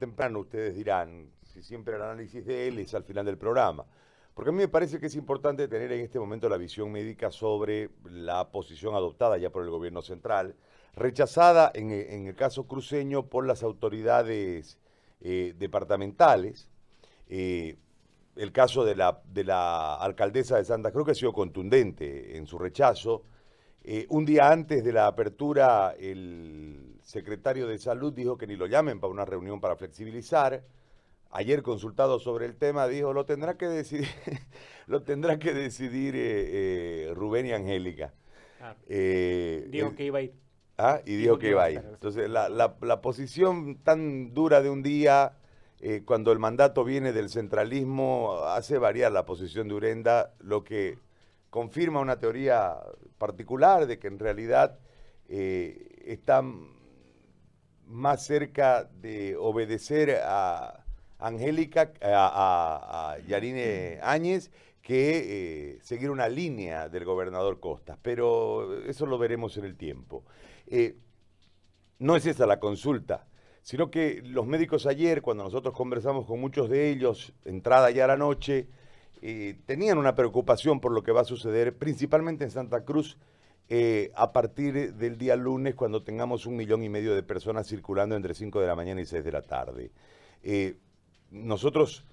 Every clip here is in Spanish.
temprano ustedes dirán, si siempre el análisis de él es al final del programa. Porque a mí me parece que es importante tener en este momento la visión médica sobre la posición adoptada ya por el gobierno central, rechazada en, el caso cruceño por las autoridades eh, departamentales. Eh, el caso de la, de la alcaldesa de Santa Cruz que ha sido contundente en su rechazo. Eh, un día antes de la apertura, el secretario de Salud dijo que ni lo llamen para una reunión para flexibilizar. Ayer consultado sobre el tema dijo lo tendrá que decidir, lo tendrá que decidir eh, eh, Rubén y Angélica. Ah, dijo que iba a ir. Ah, y dijo, que iba a ir. Entonces la, la, la posición tan dura de un día eh, cuando el mandato viene del centralismo, hace variar la posición de Urenda, lo que confirma una teoría particular de que en realidad eh, está más cerca de obedecer a Angélica, a, Yarine Áñez, que eh, seguir una línea del gobernador Costas. Pero eso lo veremos en el tiempo. no es esa la consulta sino que los médicos ayer, cuando nosotros conversamos con muchos de ellos, entrada ya la noche, eh, tenían una preocupación por lo que va a suceder, principalmente en Santa Cruz, eh, a partir del día lunes, cuando tengamos un millón y medio de personas circulando entre 5 de la mañana y 6 de la tarde. Eh, nosotros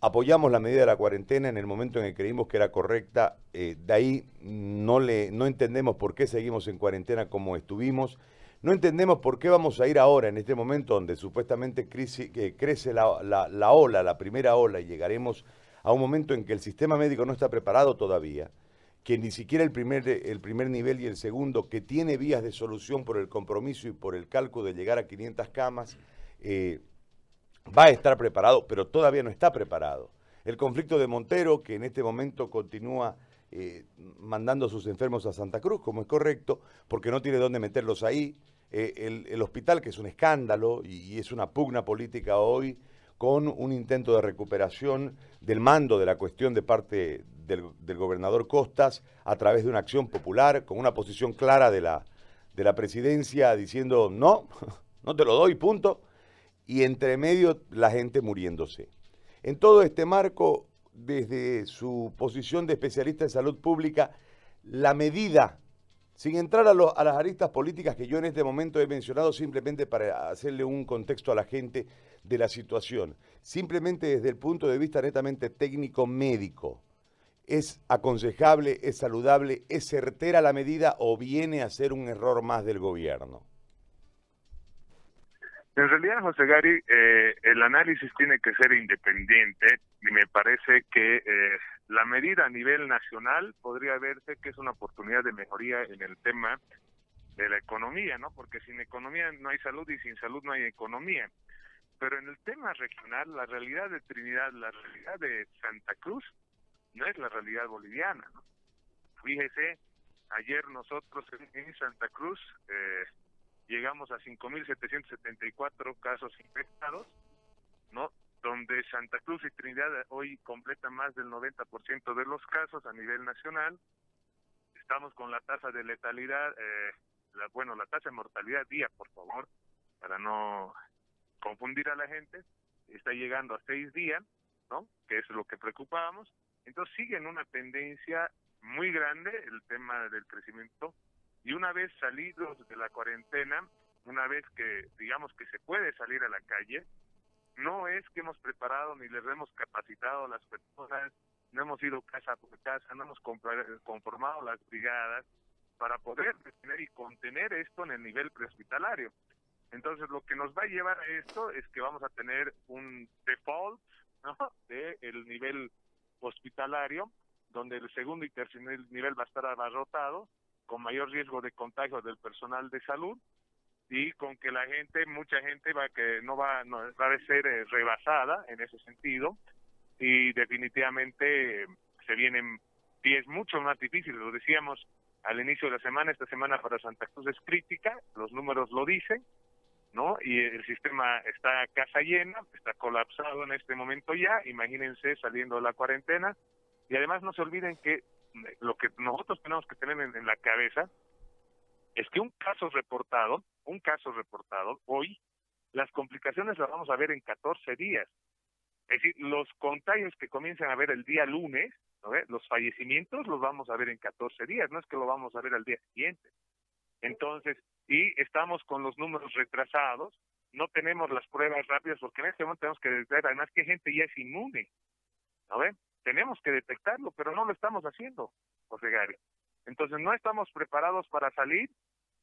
apoyamos la medida de la cuarentena en el momento en que creímos que era correcta, de ahí no, le, no entendemos por qué seguimos en cuarentena como estuvimos. No entendemos por qué vamos a ir ahora, en este momento donde supuestamente crece la, ola, la primera ola, y llegaremos a un momento en que el sistema médico no está preparado todavía, que ni siquiera el primer, el primer nivel y el segundo, que tiene vías de solución por el compromiso y por el cálculo de llegar a 500 camas, eh, va a estar preparado, pero todavía no está preparado. El conflicto de Montero, que en este momento continúa eh, mandando a sus enfermos a Santa Cruz, como es correcto, porque no tiene dónde meterlos ahí, eh, el, hospital, que es un escándalo y, es una pugna política hoy, con un intento de recuperación del mando de la cuestión de parte del, gobernador Costas a través de una acción popular, con una posición clara de la, de la presidencia diciendo no, no te lo doy, punto, y entre medio la gente muriéndose. En todo este marco, desde su posición de especialista en salud pública, la medida sin entrar a, las aristas políticas que yo en este momento he mencionado simplemente para hacerle un contexto a la gente de la situación, simplemente desde el punto de vista netamente técnico médico, ¿es aconsejable, es saludable, es certera la medida o viene a ser un error más del gobierno? En realidad, José Gary, eh, el análisis tiene que ser independiente y me parece que eh, la medida a nivel nacional podría verse que es una oportunidad de mejoría en el tema de la economía, ¿no? Porque sin economía no hay salud y sin salud no hay economía. Pero en el tema regional, la realidad de Trinidad, la realidad de Santa Cruz, no es la realidad boliviana, ¿no? Fíjese, ayer nosotros en Santa Cruz eh, llegamos a 5.774 casos infectados, ¿no? Donde Santa Cruz y Trinidad hoy completan más del 90% de los casos a nivel nacional. Estamos con la tasa de letalidad, eh, bueno, la tasa de mortalidad día, por favor, para no confundir a la gente, está llegando a seis días, ¿no? Que es lo que preocupábamos. Entonces sigue en una tendencia muy grande el tema del crecimiento y una vez salidos de la cuarentena, una vez que digamos que se puede salir a la calle, no es que hemos preparado ni les hemos capacitado a las personas, no hemos ido casa por casa, no hemos conformado las brigadas para poder detener y contener esto en el nivel prehospitalario. Entonces, lo que nos va a llevar a esto es que vamos a tener un default ¿no? de el nivel hospitalario, donde el segundo y tercer nivel va a estar abarrotado, con mayor riesgo de contagio del personal de salud y con que la gente, mucha gente va que no va, no, va a ser eh, rebasada en ese sentido y definitivamente se vienen pies mucho más difíciles, lo decíamos al inicio de la semana, esta semana para Santa Cruz es crítica, los números lo dicen, ¿no? Y el sistema está casa llena, está colapsado en este momento ya, imagínense saliendo de la cuarentena, y además no se olviden que lo que nosotros tenemos que tener en, la cabeza es que un caso reportado, un caso reportado hoy las complicaciones las vamos a ver en 14 días. Es decir, los contagios que comienzan a ver el día lunes, los fallecimientos los vamos a ver en 14 días, no es que lo vamos a ver al día siguiente. Entonces, y estamos con los números retrasados, no tenemos las pruebas rápidas porque en este momento tenemos que detectar además que gente ya es inmune. ¿No ve? Tenemos que detectarlo, pero no lo estamos haciendo, José Gary. Entonces no estamos preparados para salir,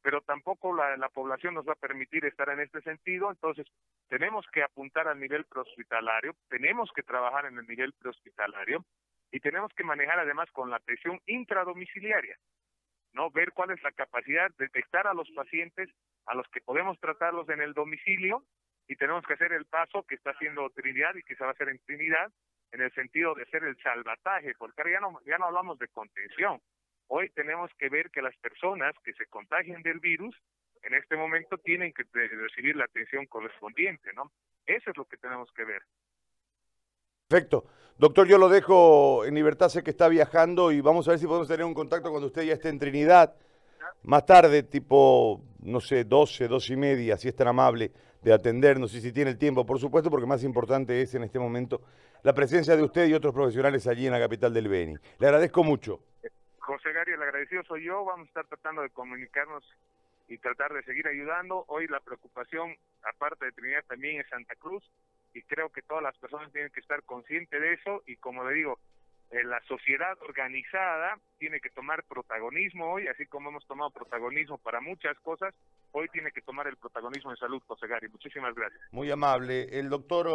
pero tampoco la, la población nos va a permitir estar en este sentido. Entonces tenemos que apuntar al nivel prehospitalario, tenemos que trabajar en el nivel prehospitalario y tenemos que manejar además con la atención intradomiciliaria. ¿No? Ver cuál es la capacidad, de detectar a los pacientes a los que podemos tratarlos en el domicilio y tenemos que hacer el paso que está haciendo Trinidad y que se va a hacer en Trinidad en el sentido de ser el salvataje, porque ahora ya no, ya no hablamos de contención. Hoy tenemos que ver que las personas que se contagien del virus en este momento tienen que recibir la atención correspondiente, ¿no? Eso es lo que tenemos que ver. Perfecto. Doctor, yo lo dejo en libertad, sé que está viajando y vamos a ver si podemos tener un contacto cuando usted ya esté en Trinidad. Más tarde, tipo, no sé, 12, 12 y media, si es tan amable de atendernos y si tiene el tiempo, por supuesto, porque más importante es en este momento la presencia de usted y otros profesionales allí en la capital del Beni. Le agradezco mucho. José Gary, el agradecido soy yo. Vamos a estar tratando de comunicarnos y tratar de seguir ayudando. Hoy la preocupación, aparte de Trinidad, también es Santa Cruz y creo que todas las personas tienen que estar conscientes de eso y como le digo, eh, la sociedad organizada tiene que tomar protagonismo hoy, así como hemos tomado protagonismo para muchas cosas, hoy tiene que tomar el protagonismo en salud, José Gary. Muchísimas gracias. Muy amable. El doctor